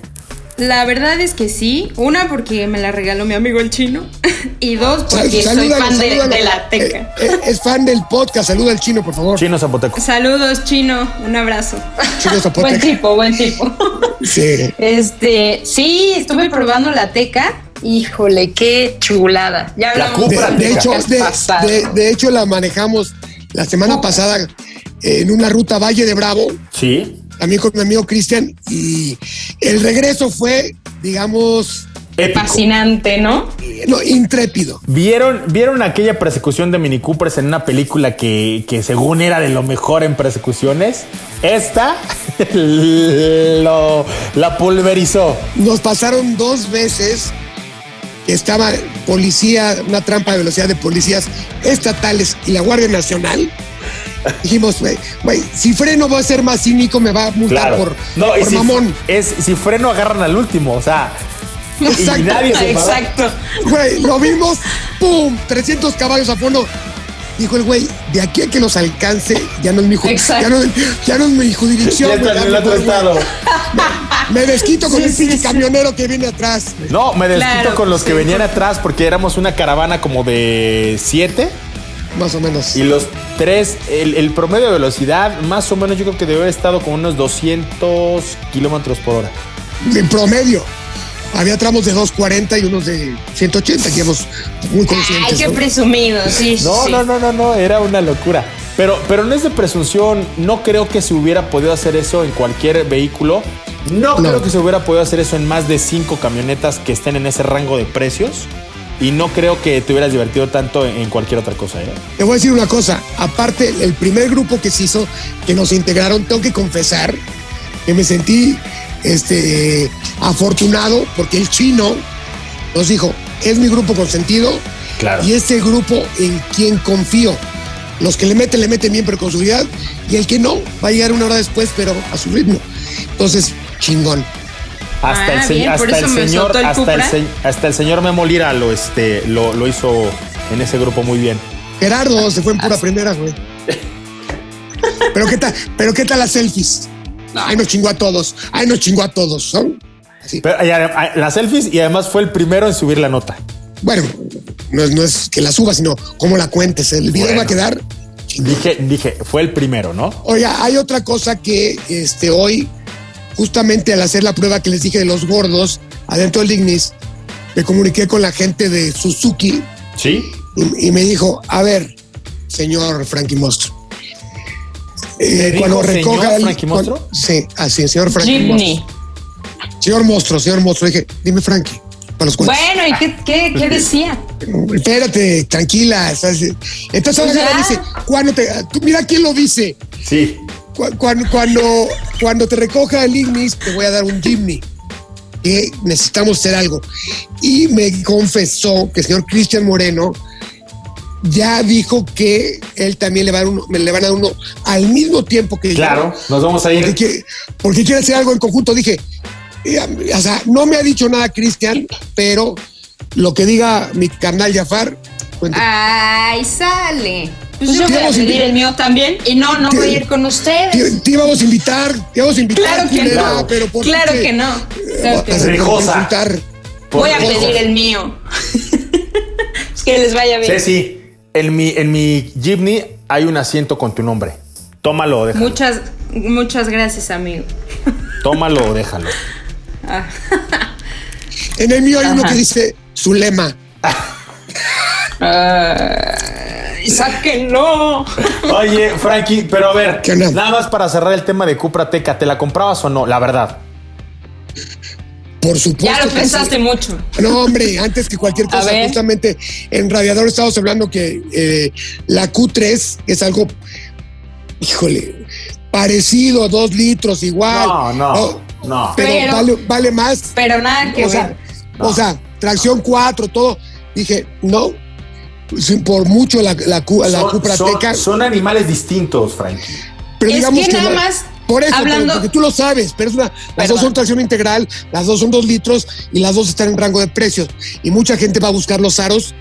La verdad es que sí. Una, porque me la regaló mi amigo el chino. y dos, Sal- porque soy fan de, de la teca. Eh, eh, es fan del podcast. Saluda al chino, por favor. Chino Zapoteco. Saludos, chino. Un abrazo. Chino buen Zapoteca. tipo, buen tipo. Sí. Este, sí, estuve probando la teca. Híjole, qué chulada. Ya La hablamos De, del de hecho, de, de- de hecho, la manejamos la semana pasada en una ruta Valle de Bravo, Sí. También con mi amigo Cristian, y el regreso fue, digamos, Épico. Fascinante, ¿no? eh, no, intrépido. ¿Vieron, ¿Vieron aquella persecución de Mini Coopers en una película que, que según era de lo mejor en persecuciones? Esta lo, la pulverizó. Nos pasaron dos veces que estaba policía, una trampa de velocidad de policías estatales y la Guardia Nacional. Dijimos, güey, güey, si freno va a ser más cínico, me va a multar Claro. por, no, y por si, mamón. Es, si freno agarran al último, o sea. Y Exacto. nadie se paró. Exacto. Güey, lo vimos, ¡pum! 300 caballos a fondo. Dijo el güey, de aquí a que los alcance, ya no es mi, ya no, ya no es mi jurisdicción. Ya está en otro estado. Me desquito con Sí, el sí, pinche sí. camionero que viene atrás. No, me desquito Claro, con los que sí. venían atrás porque éramos una caravana como de siete Más o menos. y los tres, el, el promedio de velocidad, más o menos yo creo que debe haber estado con unos 200 kilómetros por hora. En promedio. Había tramos de 240 y unos de 180, que íbamos muy Ay, conscientes. qué ¿no? presumido, sí, No, sí. no, no, no, no, era una locura. Pero, pero no es de presunción, no creo que se hubiera podido hacer eso en cualquier vehículo. No, No. creo que se hubiera podido hacer eso en más de cinco camionetas que estén en ese rango de precios. Y no creo que te hubieras divertido tanto en, cualquier otra cosa. ¿eh? Te voy a decir una cosa. Aparte, el primer grupo que se hizo, que nos integraron, tengo que confesar que me sentí este, afortunado porque el chino nos dijo, es mi grupo consentido Claro. y este grupo en quien confío. Los que le meten, le meten bien, pero con seguridad. Y el que no, va a llegar una hora después, pero a su ritmo. Entonces, chingón. Hasta, Ah, el, se- bien, por hasta el eso me señor, el hasta, el hasta el señor Memo Lira lo, este, lo, lo hizo en ese grupo muy bien. Gerardo se fue en pura primera, güey. Pero qué tal, pero qué tal las selfies. Ay, nos chingó a todos. Ay, nos chingó a todos. ¿no? Así. Pero, las selfies y además fue el primero en subir la nota. Bueno, no es, no es que la suba, sino cómo la cuentes. El video Bueno. va a quedar chingón. Dije, dije, fue el primero, ¿no? Oiga, hay otra cosa que este, hoy, justamente al hacer la prueba que les dije de los gordos, adentro del Ignis, me comuniqué con la gente de Suzuki Sí. y, y me dijo, a ver, señor Frankie Mostro. eh, ¿Le cuando dijo recoja señor el- Mostro? sí, así, señor Frankie. Mostro. Señor Mostro, señor Mostro. Dije, dime Frankie, para los cuentos. Bueno, ¿y qué, qué, qué decía? Espérate, tranquila. estás- Entonces ahora dice, cuando te, tú mira quién lo dice. Sí. Cu- Cuando, cuando, cuando te recoja el Ignis, te voy a dar un Jimny. Que necesitamos hacer algo. Y me confesó que el señor Cristian Moreno ya dijo que él también le, va a dar uno, le van a dar uno al mismo tiempo que yo. Claro, nos vamos a Porque ir. quiere, porque quiere hacer algo en conjunto. Dije, eh, o sea, no me ha dicho nada Cristian, pero lo que diga mi carnal Jafar, cuenta. Ay, sale. Pues yo voy a pedir invitar. el mío también. Y no, no voy a ir con te, ustedes. te íbamos a invitar, te íbamos a invitar. Claro que culera, no. pero ¿por Claro qué? que no. Voy a pedir el mío. es que les vaya bien. Ceci, en mi, en mi Jeepney hay un asiento con tu nombre. Tómalo o déjalo. Muchas, muchas gracias, amigo. Tómalo o déjalo. En el mío hay uno que dice su lema. Ay, sáquenlo. Oye, Frankie, pero a ver, nada más para cerrar el tema de Cupra Teca, ¿te la comprabas o no? La verdad. Por supuesto. Ya lo pensaste sí. mucho. No, hombre, antes que cualquier A cosa, justamente en Radiador estábamos hablando que eh, la Q3 es algo, híjole, parecido, dos litros igual. No, no, no. Pero, Pero- vale, vale más. Pero nada que O ver. sea, o sea, tracción 4, todo. Dije, no, por mucho la, la, Cu- la Son- Cupra son- Teca. son animales distintos, Frankie. Pero Es digamos que nada la- más, Por eso, hablando- pero porque tú lo sabes, pero es una, las dos son tracción integral, las dos son dos litros y las dos están en rango de precios. Y mucha gente va a buscar los aros,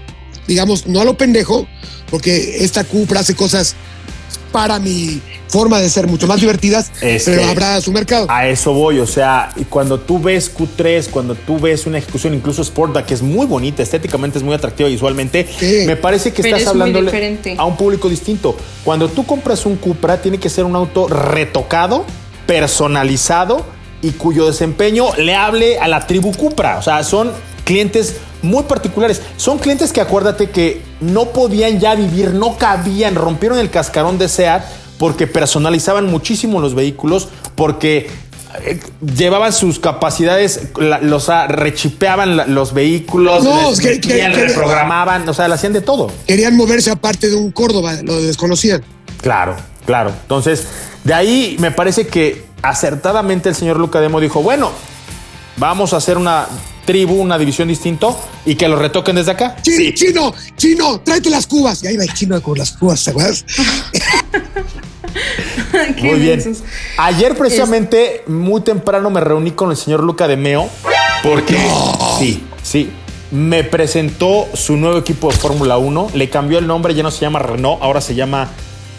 digamos, no a lo pendejo, porque esta Cupra hace cosas para mi forma de ser mucho más divertidas, Es pero que- habrá su mercado. A eso voy, o sea, y cuando tú ves Q3, cuando tú ves una ejecución, incluso Sportback, que es muy bonita, estéticamente es muy atractiva visualmente, Sí. me parece que Pero estás es hablando a un público distinto. Cuando tú compras un Cupra, tiene que ser un auto retocado, personalizado y cuyo desempeño le hable a la tribu Cupra. O sea, son clientes muy particulares. Son clientes que acuérdate que no podían ya vivir, no cabían, rompieron el cascarón de SEAT porque personalizaban muchísimo los vehículos, porque eh, llevaban sus capacidades, los ah, rechipeaban los vehículos, No, les que- que- reprogramaban, o sea, le hacían de todo. Querían moverse aparte de un Córdoba, lo desconocían. Claro, claro. Entonces, de ahí me parece que acertadamente el señor Luca Demo dijo, bueno, vamos a hacer una tribu, una división distinto y que lo retoquen desde acá. Chi- Chino, chino, tráete las cubas. Y ahí va el chino con las cubas, ¿te acuerdas? Muy bien. Ayer precisamente, muy temprano, me reuní con el señor Luca de Meo porque sí, sí. Me presentó su nuevo equipo de Fórmula 1. Le cambió el nombre, ya no se llama Renault, ahora se llama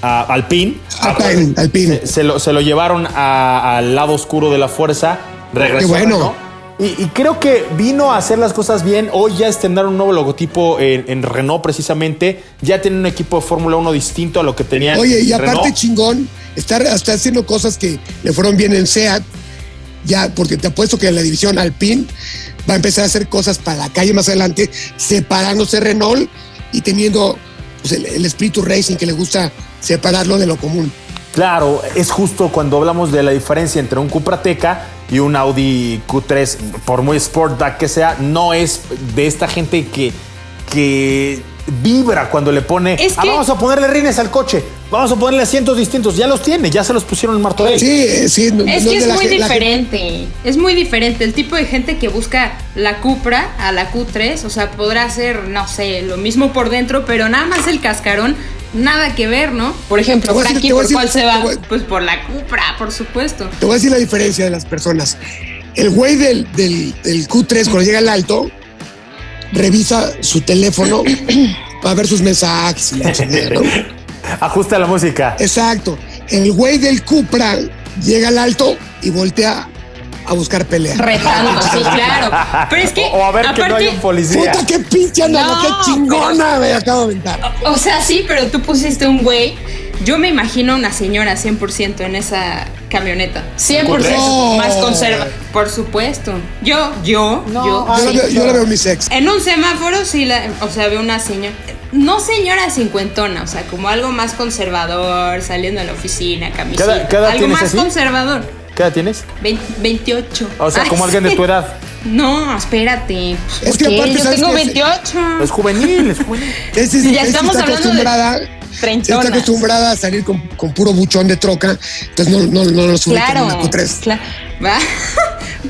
ah, Alpine. Alpine, Alpine. Se, se lo, se lo llevaron al lado oscuro de la fuerza. Regresó Qué bueno. Renault. Y, y creo que vino a hacer las cosas bien. Hoy ya estrenaron un nuevo logotipo en, en Renault precisamente. Ya tienen un equipo de Fórmula 1 distinto a lo que tenían. Oye, y Renault. aparte chingón, estar hasta haciendo cosas que le fueron bien en SEAT, ya, porque te apuesto que la división Alpine va a empezar a hacer cosas para la calle más adelante, separándose Renault y teniendo pues, el, el espíritu racing que le gusta separarlo de lo común. Claro, es justo cuando hablamos de la diferencia entre un Cupra Teca y un Audi Q3, por muy Sportback que sea, no es de esta gente que, que vibra cuando le pone. Es "Ah, vamos a ponerle rines al coche, vamos a ponerle asientos distintos. Ya los tiene, ya se los pusieron en Martorell. Sí, eh, sí. no- Es no que es muy diferente. Es muy diferente. El tipo de gente que busca la Cupra a la Q3, o sea, podrá ser, no sé, lo mismo por dentro, pero nada más el cascarón, nada que ver, ¿no? Por ejemplo, Te voy a decir- Frankie, te voy a ¿por cuál se va? Pues por la Cupra, por supuesto. Te voy a decir la diferencia de las personas. El güey del, del, del Q3, cuando llega al alto, revisa su teléfono para ver sus mensajes ¿no? Ajusta la música. Exacto. El güey del Cupra llega al alto y voltea a buscar pelea. Retando, sí, claro. Pero es que, o, o a ver que no hay un policía. Puta, qué pinche anda, No, qué chingona me acabo de aventar. o sea, sí, pero tú pusiste un güey. Yo me imagino una señora 100% en esa camioneta. 100% No. más conserva. Por supuesto. Yo, yo, yo. Yo, la sí. veo, yo la veo mi sex. En un semáforo sí la, o sea, veo una señora, no señora cincuentona, o sea, como algo más conservador, saliendo de la oficina, camiseta, ¿Qué edad- qué edad algo más así? conservador. ¿Qué edad tienes? Vein- 28. O sea, como alguien de tu edad. No, espérate. Es ¿Por que aparte, Yo ¿sabes tengo qué? 28. Es juvenil, es juvenil. Ese, Sí, ya estamos está hablando de acostumbrada, treintonas. está acostumbrada a salir con, con puro buchón de troca, entonces no, no, no los ubica en Claro. una Q3. Claro. Va.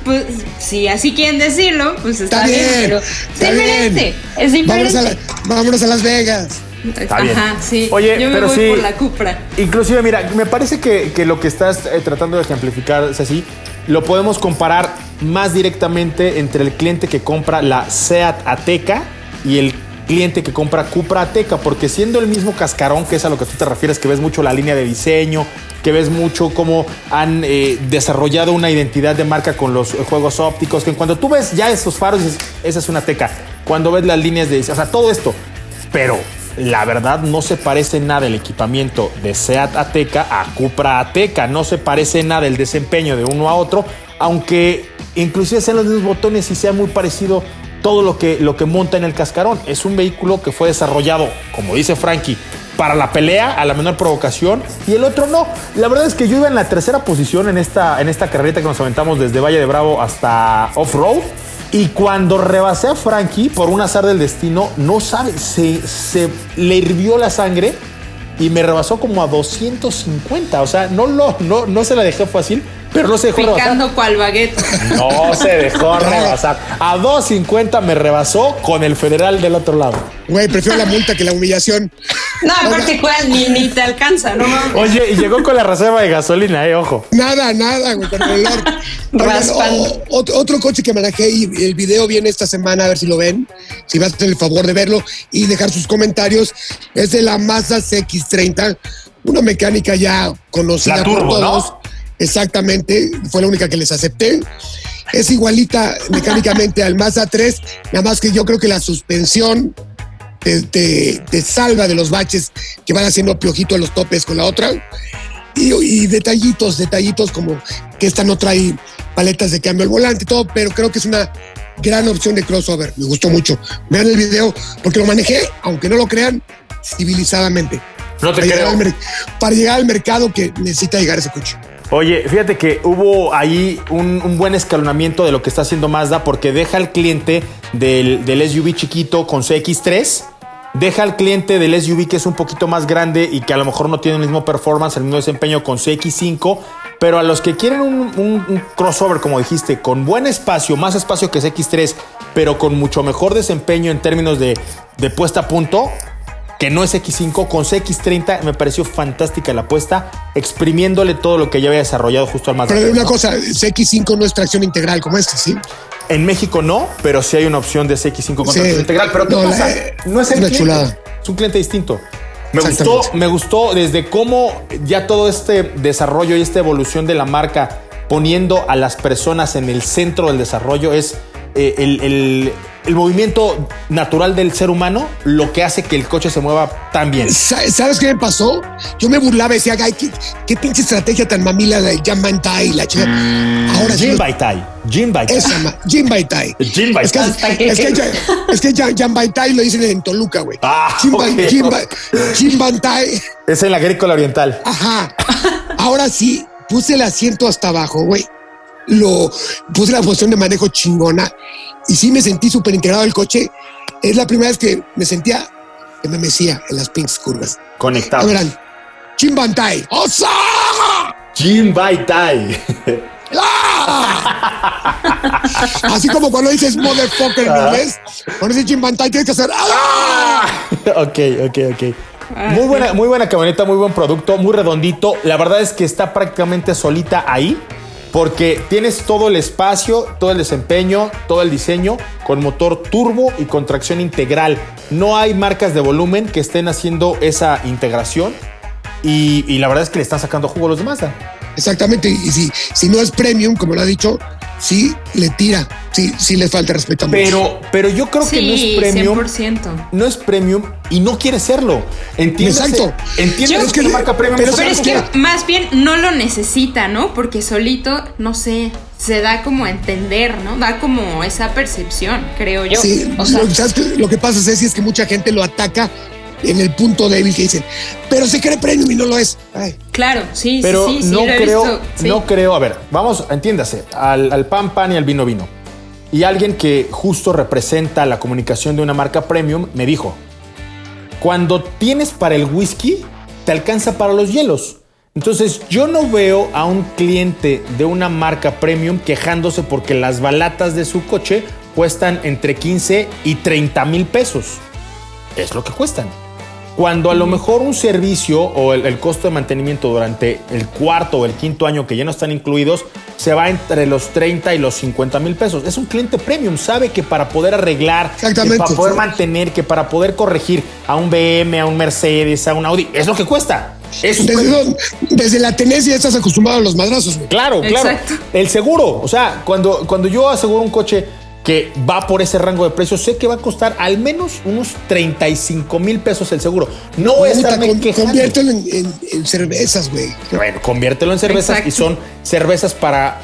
Pues si así quieren decirlo, pues está, Está bien, pero está es diferente. bien. Es diferente. Vámonos a, la- vámonos a Las Vegas. Está bien. Ajá, sí. Oye, Yo me pero voy sí. por la Cupra. Inclusive, mira, me parece que, que lo que estás eh, tratando de ejemplificar, Ceci, lo podemos comparar más directamente entre el cliente que compra la SEAT Ateca y el cliente que compra Cupra Ateca, porque siendo el mismo cascarón, que es a lo que tú te refieres, que ves mucho la línea de diseño, que ves mucho cómo han eh, desarrollado una identidad de marca con los juegos ópticos, que cuando tú ves ya esos faros, dices, esa es una Ateca. Cuando ves las líneas de diseño, o sea, todo esto, pero la verdad no se parece nada el equipamiento de Seat Ateca a Cupra Ateca, no se parece nada el desempeño de uno a otro, aunque inclusive sean los mismos botones y sea muy parecido todo lo que, lo que monta en el cascarón. Es un vehículo que fue desarrollado, como dice Frankie, para la pelea, a la menor provocación, y el otro no. La verdad es que yo iba en la tercera posición en esta, en esta que nos aventamos desde Valle de Bravo hasta off-road. Y cuando rebasé a Frankie por un azar del destino, no sabe, se, se le hirvió la sangre y me rebasó como a 250. O sea, no, lo, no, no se la dejé fácil, pero no se dejó rebasar. Picando cual baguette. No se dejó rebasar. A 250 me rebasó con el federal del otro lado. Güey, prefiero la multa que la humillación. No, aparte, ¿cuál? Ni, ni te alcanza, ¿no? mames. Oye, y llegó con la reserva de gasolina, eh, ojo. Nada, nada, güey, con el olor. Oigan, Raspando. o- otro, otro coche que manejé y el video viene esta semana, a ver si lo ven, si vas a tener el favor de verlo y dejar sus comentarios, es de la Mazda CX-30, una mecánica ya conocida La turbo, por ¿no? Exactamente, fue la única que les acepté. Es igualita mecánicamente al Mazda 3, nada más que yo creo que la suspensión te, te- te salva de los baches que van haciendo piojito a los topes con la otra. Y, y detallitos, detallitos como que esta no trae paletas de cambio al volante y todo, pero creo que es una gran opción de crossover. Me gustó mucho. Vean el video porque lo manejé, aunque no lo crean, civilizadamente. No te Para llegar, al para llegar al mercado que necesita llegar ese coche. Oye, fíjate que hubo ahí un, buen escalonamiento de lo que está haciendo Mazda porque deja al cliente del, SUV chiquito con CX3, deja al cliente del SUV que es un poquito más grande y que a lo mejor no tiene el mismo performance, el mismo desempeño con CX5, pero a los que quieren un, crossover, como dijiste, con buen espacio, más espacio que CX3, pero con mucho mejor desempeño en términos de puesta a punto, que no es X5, con CX30 me pareció fantástica la apuesta, exprimiéndole todo lo que ya había desarrollado justo al Mazda Pero 3, una ¿no? cosa, CX5 no es tracción integral como este, ¿sí? En México no, pero sí hay una opción de CX5 con Sí. tracción integral. Pero ¿qué No, pasa? la- no es es el cliente, chulada. Es un cliente distinto. Me gustó, me gustó desde cómo ya todo este desarrollo y esta evolución de la marca poniendo a las personas en el centro del desarrollo es eh, el, el- el movimiento natural del ser humano lo que hace que el coche se mueva tan bien. Sa- ¿Sabes qué me pasó? Yo me burlaba y decía, ay, qué, qué pinche estrategia tan mamila de Jan Mantai y la chica. Ahora sí. Jim los- Baitai. Jim. Esa, ma- Jim. Jim Es que, es que, es que lo dicen en Toluca, güey. Ah, Jim, Ba- ok. Jim Ba- Jim Baitai. Es en la agrícola oriental. Ajá. Ahora sí, puse el asiento hasta abajo, güey. Lo puse la posición de manejo chingona y sí me sentí súper integrado al coche. Es la primera vez que me sentía que me mecía en las pinches curvas. Conectado. verán. Jim Bantai. ¡Osa! Jim Baitai. ¡Ah! Así como cuando dices motherfucker en inglés, cuando dices Jim Bantai tienes que hacer ¡Ah! ok, ok, ok. Muy buena, muy buena camioneta, muy buen producto, muy redondito. La verdad es que está prácticamente solita ahí. Porque tienes todo el espacio, todo el desempeño, todo el diseño con motor turbo y con tracción integral. No hay marcas de volumen que estén haciendo esa integración. Y, la verdad es que le están sacando jugo a los demás. ¿ah? Exactamente. Y si, si no es premium, como lo ha dicho, sí le tira. Sí, sí le falta respeto a. Pero, pero yo creo que no Sí, es premium. 100%. No es premium y no quiere serlo. Entiéndase- Exacto. Entiendes es que que- la marca premium pero es Pero otra es que más bien no lo necesita, ¿no? Porque solito, no sé, se da como a entender, ¿no? Da como esa percepción, creo yo. Sí, o sea, lo, ¿sabes qué? Lo que pasa, Ceci, es que mucha gente lo ataca en el punto débil que dicen, pero se cree premium y no lo es. Ay, claro, sí, Pero sí, sí, sí, no he creo, visto, sí. no creo, a ver, vamos, entiéndase, al, al pan pan y al vino vino. Y alguien que justo representa la comunicación de una marca premium me dijo, cuando tienes para el whisky, te alcanza para los hielos. Entonces yo no veo a un cliente de una marca premium quejándose porque las balatas de su coche cuestan entre 15 y 30 mil pesos. Es lo que cuestan. Cuando a lo mejor un servicio o el, el costo de mantenimiento durante el cuarto o el quinto año que ya no están incluidos se va entre los 30 y los 50 mil pesos. Es un cliente premium, sabe que para poder arreglar, que Exactamente, para poder sí. mantener, que para poder corregir a un BM, a un Mercedes, a un Audi, es lo que cuesta. Desde, premium. desde la tenencia estás acostumbrado a los madrazos. güey. Claro, claro. Exacto. El seguro, o sea, cuando, cuando yo aseguro un coche que va por ese rango de precios, sé que va a costar al menos unos 35 mil pesos el seguro. No voy a estarme con- quejando. conviértelo en, en- en cervezas, güey. Bueno, conviértelo en cervezas Exacto. y son cervezas para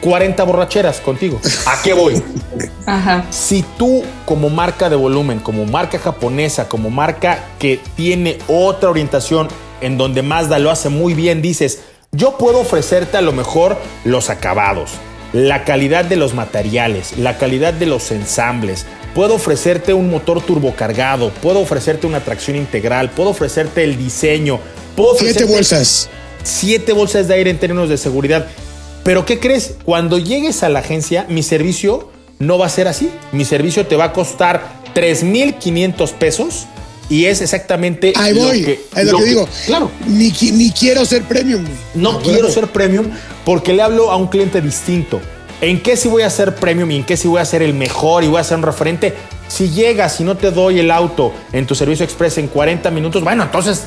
40 borracheras contigo. ¿A qué voy? Ajá. Si tú como marca de volumen, como marca japonesa, como marca que tiene otra orientación en donde Mazda lo hace muy bien, dices, yo puedo ofrecerte a lo mejor los acabados, la calidad de los materiales, la calidad de los ensambles, puedo ofrecerte un motor turbocargado, puedo ofrecerte una tracción integral, puedo ofrecerte el diseño, puedo Siete bolsas. siete bolsas de aire en términos de seguridad. Pero ¿qué crees? Cuando llegues a la agencia, mi servicio no va a ser así. Mi servicio te va a costar 3.500 pesos y es exactamente Ahí lo voy. que, es lo, que digo. Claro. Ni, ni quiero ser premium. No Huevo. quiero ser premium porque le hablo a un cliente distinto. ¿En qué sí voy a ser premium y en qué sí voy a ser el mejor y voy a ser un referente? Si llegas y no te doy el auto en tu servicio express en 40 minutos, bueno, entonces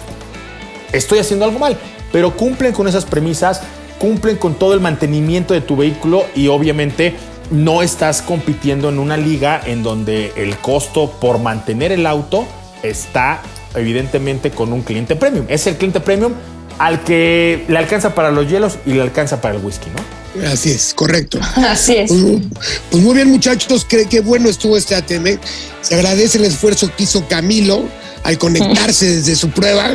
estoy haciendo algo mal. Pero cumplen con esas premisas, cumplen con todo el mantenimiento de tu vehículo y obviamente no estás compitiendo en una liga en donde el costo por mantener el auto está evidentemente con un cliente premium. Es el cliente premium al que le alcanza para los hielos y le alcanza para el whisky, ¿no? Así es, correcto. Así es. Pues, pues muy bien, muchachos, qué, qué bueno estuvo este ATM. Se agradece el esfuerzo que hizo Camilo al conectarse desde su prueba.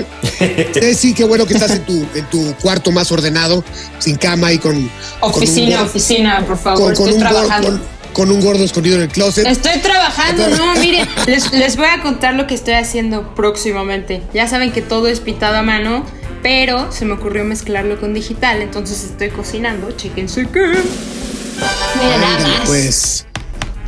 Sí, qué bueno que estás en tu, en tu cuarto más ordenado, sin cama y con. Oficina, con oficina, por favor. con, con estoy trabajando. con, con un gordo escondido en el closet. Estoy trabajando, no, miren, les, les voy a contar lo que estoy haciendo próximamente. Ya saben que todo es pintado a mano, pero se me ocurrió mezclarlo con digital, entonces estoy cocinando, chéquense que. Miren nada más. pues.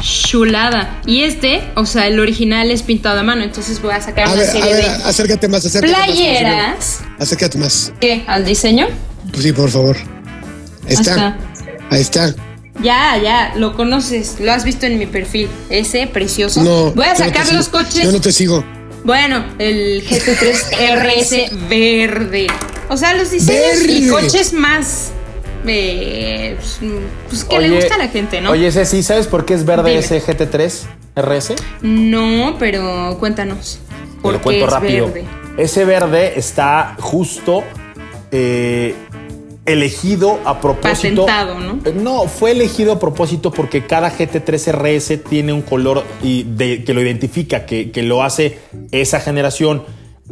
Chulada. Y este, o sea, el original es pintado a mano, entonces voy a sacar A una ver, a serie ver, de acércate más, acércate más. playeras. Acércate más. ¿Qué? ¿Al diseño? Pues sí, por favor. Ahí está. Ahí está. Ya, ya, lo conoces, lo has visto en mi perfil. Ese precioso. No. Voy a no sacar los sigo. coches. Yo no te sigo. Bueno, el GT3 RS verde. O sea, los diseños y coches más. eh, pues, pues que le gusta a la gente, ¿no? Oye, Ceci, ¿sabes por qué es verde Dime. ese GT3 RS? No, pero cuéntanos. Te ¿Por lo cuento es rápido. verde? Ese verde está justo eh, elegido a propósito. Patentado, ¿no? Eh, No, fue elegido a propósito porque cada GT3 RS tiene un color y de- que lo identifica, que, que lo hace esa generación.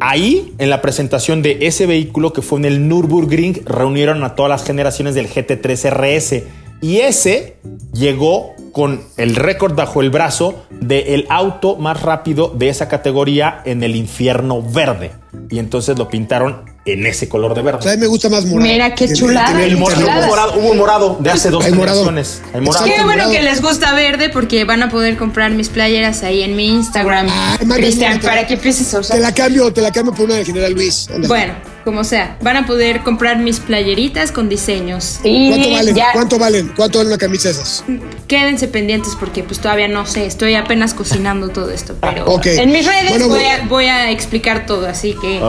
Ahí, en la presentación de ese vehículo que fue en el Nürburgring, reunieron a todas las generaciones del GT3 RS. Y ese llegó con el récord bajo el brazo del auto más rápido de esa categoría en el infierno verde. Y entonces lo pintaron en ese color de O sea, a verde. mí me gusta más morado. Mira, qué chulada. El morado, hubo morado de hace dos generaciones. Hay morado. Qué bueno morado. que les gusta verde porque van a poder comprar mis playeras ahí en mi Instagram. Cristian, para que empieces a usar. Te la cambio, te la cambio por una de General Luis. Bueno, como sea, van a poder comprar mis playeritas con diseños. ¿Cuánto valen? ya ¿Cuánto valen? ¿Cuánto vale una camisa esas? quédense pendientes porque pues todavía no sé, estoy apenas cocinando todo esto, pero en mis redes Bueno, voy, a, voy a explicar todo, así que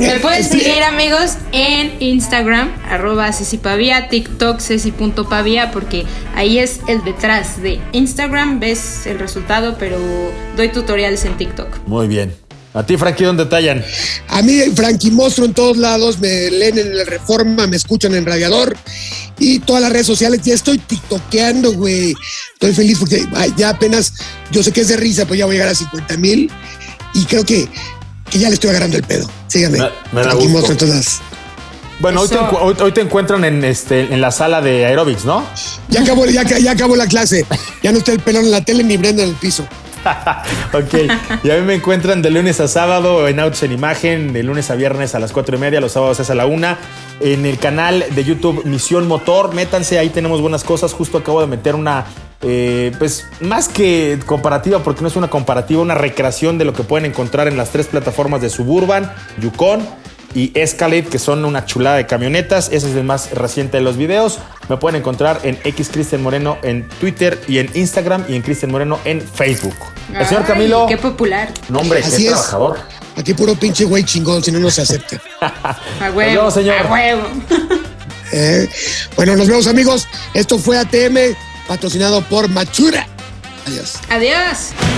me pueden seguir amigos en Instagram, arroba cecipavia, TikTok ceci.pavia, porque ahí es el detrás de Instagram, ves el resultado, pero doy tutoriales en TikTok. Muy bien. A ti, Frankie, ¿dónde tallan? A mí, Frankie Mostro en todos lados, me leen en la Reforma, me escuchan en Radiador y todas las redes sociales. Ya estoy tiktokeando, güey. Estoy feliz porque ay, ya apenas, yo sé que es de risa, pues ya voy a llegar a 50 mil y creo que, que ya le estoy agarrando el pedo. Síganme. Me- Frankie. Mostro en todas. Bueno, hoy te, Eso. encu- hoy- hoy te encuentran en, este, en la sala de aerobics, ¿no? Ya acabó, ya, ya acabó la clase. Ya no está el pelón en la tele ni Brenda en el piso. ok. Y a mí me encuentran de lunes a sábado en Autos en Imagen, de lunes a viernes a las cuatro y media, los sábados es a la una. En el canal de YouTube Misión Motor, métanse, ahí tenemos buenas cosas. Justo acabo de meter una, eh, pues más que comparativa, porque no es una comparativa, una recreación de lo que pueden encontrar en las tres plataformas de Suburban, Yukon y Escalade, que son una chulada de camionetas. Ese es el más reciente de los videos. Me pueden encontrar en X Cristian Moreno en Twitter y en Instagram y en Cristian Moreno en Facebook. El señor Ay, Camilo. Qué popular. No, hombre, Así qué es. trabajador. Aquí puro pinche güey chingón, si no, no se acepta. A huevo. vemos, señor. A huevo. Eh, Bueno, nos vemos, amigos. Esto fue ATM, patrocinado por Machura. Adiós. Adiós.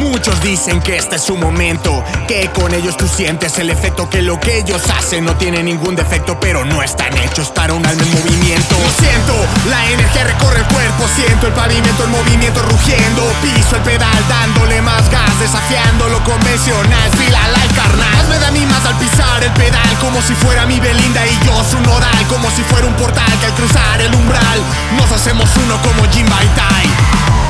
Muchos dicen que este es su momento, que con ellos tú sientes el efecto, que lo que ellos hacen no tiene ningún defecto, pero no están hechos para un alma en movimiento. Lo siento, la energía recorre el cuerpo, siento el pavimento en movimiento rugiendo, piso el pedal dándole más gas, desafiando lo convencional, fila la carnal. Me da más al pisar el pedal, como si fuera mi Belinda y yo su nodal, como si fuera un portal que al cruzar el umbral nos hacemos uno como Jim Baitai.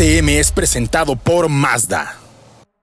ATM es presentado por Mazda.